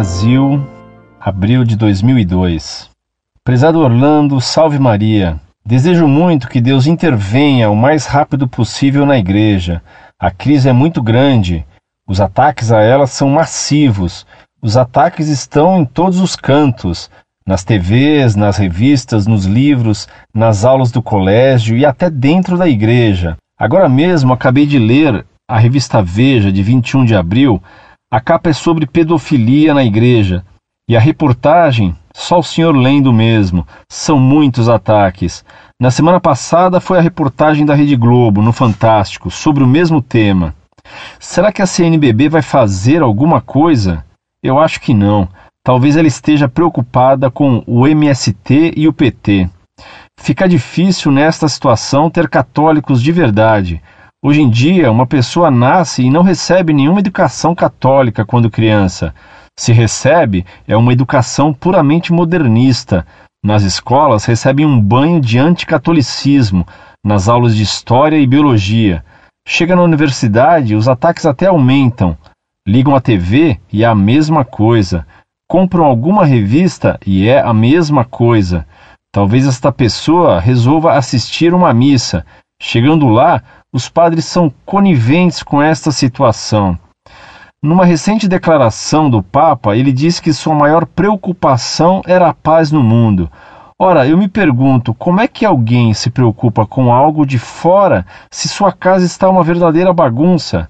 Brasil, abril de 2002. Prezado Orlando, salve Maria. Desejo muito que Deus intervenha o mais rápido possível na igreja. A crise é muito grande, os ataques a ela são massivos, os ataques estão em todos os cantos nas TVs, nas revistas, nos livros, nas aulas do colégio e até dentro da igreja. Agora mesmo acabei de ler a revista Veja, de 21 de abril. A capa é sobre pedofilia na igreja. E a reportagem, só o senhor lendo mesmo. São muitos ataques. Na semana passada foi a reportagem da Rede Globo, no Fantástico, sobre o mesmo tema. Será que a CNBB vai fazer alguma coisa? Eu acho que não. Talvez ela esteja preocupada com o MST e o PT. Fica difícil nesta situação ter católicos de verdade. Hoje em dia, uma pessoa nasce e não recebe nenhuma educação católica quando criança. Se recebe, é uma educação puramente modernista. Nas escolas, recebem um banho de anticatolicismo, nas aulas de história e biologia. Chega na universidade, os ataques até aumentam. Ligam a TV e é a mesma coisa compram alguma revista e é a mesma coisa. Talvez esta pessoa resolva assistir uma missa. Chegando lá, os padres são coniventes com esta situação. Numa recente declaração do Papa, ele disse que sua maior preocupação era a paz no mundo. Ora, eu me pergunto, como é que alguém se preocupa com algo de fora se sua casa está uma verdadeira bagunça?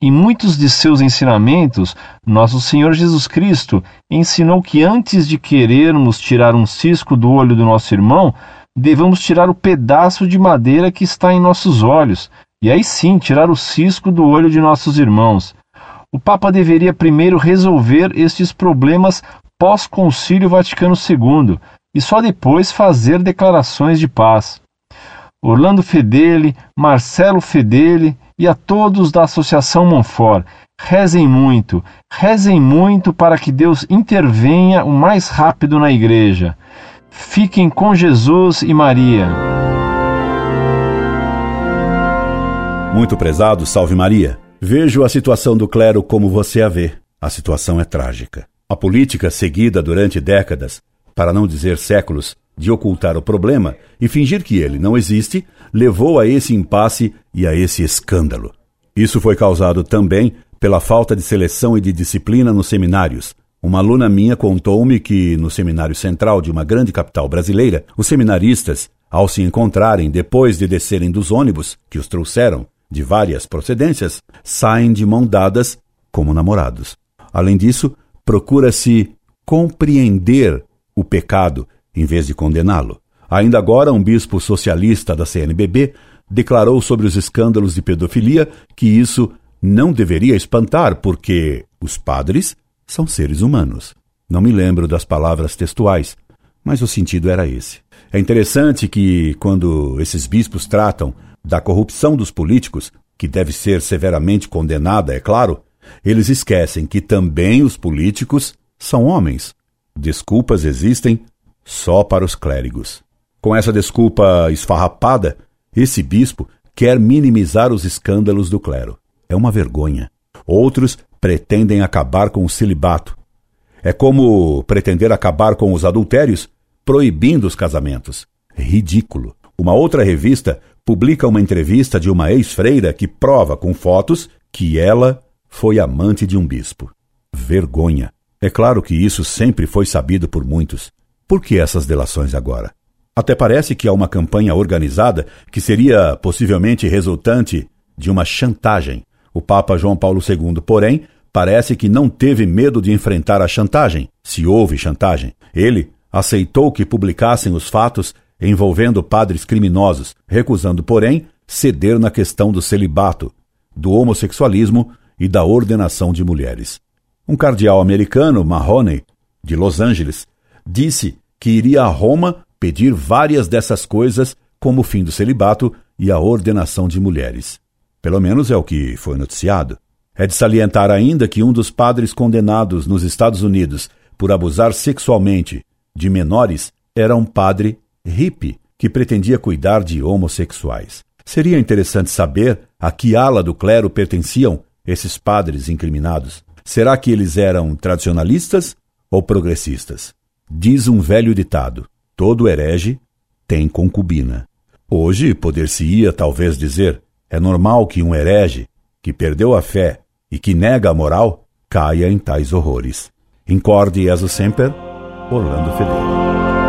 Em muitos de seus ensinamentos, nosso Senhor Jesus Cristo ensinou que antes de querermos tirar um cisco do olho do nosso irmão, devemos tirar o pedaço de madeira que está em nossos olhos, e aí sim tirar o cisco do olho de nossos irmãos. O Papa deveria primeiro resolver estes problemas pós-Concílio Vaticano II e só depois fazer declarações de paz. Orlando Fedeli, Marcelo Fedeli e a todos da Associação Monfort. Rezem muito, rezem muito para que Deus intervenha o mais rápido na igreja. Fiquem com Jesus e Maria. Muito prezado, salve Maria. Vejo a situação do clero como você a vê. A situação é trágica. A política seguida durante décadas, para não dizer séculos, de ocultar o problema e fingir que ele não existe, levou a esse impasse e a esse escândalo. Isso foi causado também pela falta de seleção e de disciplina nos seminários. Uma aluna minha contou-me que, no seminário central de uma grande capital brasileira, os seminaristas, ao se encontrarem depois de descerem dos ônibus que os trouxeram de várias procedências, saem de mão dadas como namorados. Além disso, procura-se compreender o pecado em vez de condená-lo. Ainda agora, um bispo socialista da CNBB declarou sobre os escândalos de pedofilia que isso não deveria espantar, porque os padres são seres humanos. Não me lembro das palavras textuais, mas o sentido era esse. É interessante que, quando esses bispos tratam da corrupção dos políticos, que deve ser severamente condenada, é claro, eles esquecem que também os políticos são homens. Desculpas existem só para os clérigos. Com essa desculpa esfarrapada, esse bispo quer minimizar os escândalos do clero. É uma vergonha. Outros pretendem acabar com o celibato. É como pretender acabar com os adultérios proibindo os casamentos. Ridículo. Uma outra revista publica uma entrevista de uma ex-freira que prova com fotos que ela foi amante de um bispo. Vergonha. É claro que isso sempre foi sabido por muitos. Por que essas delações agora? Até parece que há uma campanha organizada que seria possivelmente resultante de uma chantagem. O Papa João Paulo II, porém, parece que não teve medo de enfrentar a chantagem, se houve chantagem. Ele aceitou que publicassem os fatos envolvendo padres criminosos, recusando, porém, ceder na questão do celibato, do homossexualismo e da ordenação de mulheres. Um cardeal americano, Mahoney, de Los Angeles, disse que iria a Roma pedir várias dessas coisas, como o fim do celibato e a ordenação de mulheres. Pelo menos é o que foi noticiado. É de salientar ainda que um dos padres condenados nos Estados Unidos por abusar sexualmente de menores era um padre hippie que pretendia cuidar de homossexuais. Seria interessante saber a que ala do clero pertenciam esses padres incriminados. Será que eles eram tradicionalistas ou progressistas? Diz um velho ditado: todo herege tem concubina. Hoje poder-se-ia talvez dizer: é normal que um herege, que perdeu a fé e que nega a moral, caia em tais horrores. Incorde Jesus Semper, Orlando Fedeli.